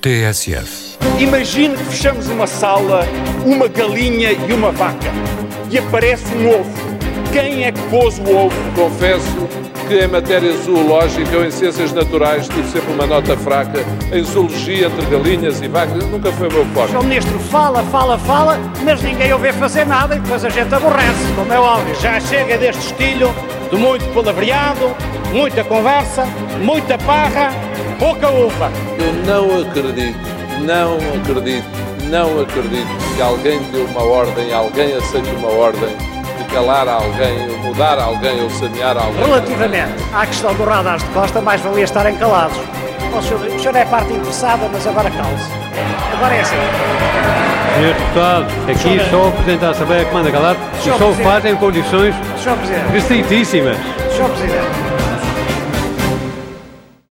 TSF. Imagine que fechamos uma sala, uma galinha e uma vaca. E aparece um ovo. Quem é que pôs o ovo? Confesso que em matéria zoológica ou em ciências naturais tive sempre uma nota fraca. Em zoologia, entre galinhas e vacas, nunca foi o meu O forte. Sr. Ministro fala, fala, fala, mas ninguém o vê fazer nada e depois a gente aborrece, como é óbvio. Já chega deste estilo de muito palavreado, muita conversa, muita parra, pouca uva. Eu não acredito, não acredito, não acredito que alguém dê uma ordem, alguém aceite uma ordem de calar alguém, ou mudar alguém ou sanear alguém. Relativamente à questão do radar de costa, mais valia estarem calados. Ó, senhor, o senhor é parte interessada, mas agora calce. Agora é assim. Senhor Deputado, aqui só o Presidente da Assembleia que manda calar e Senhor só o Presidente. faz em condições Senhor restritíssimas. Senhor Presidente,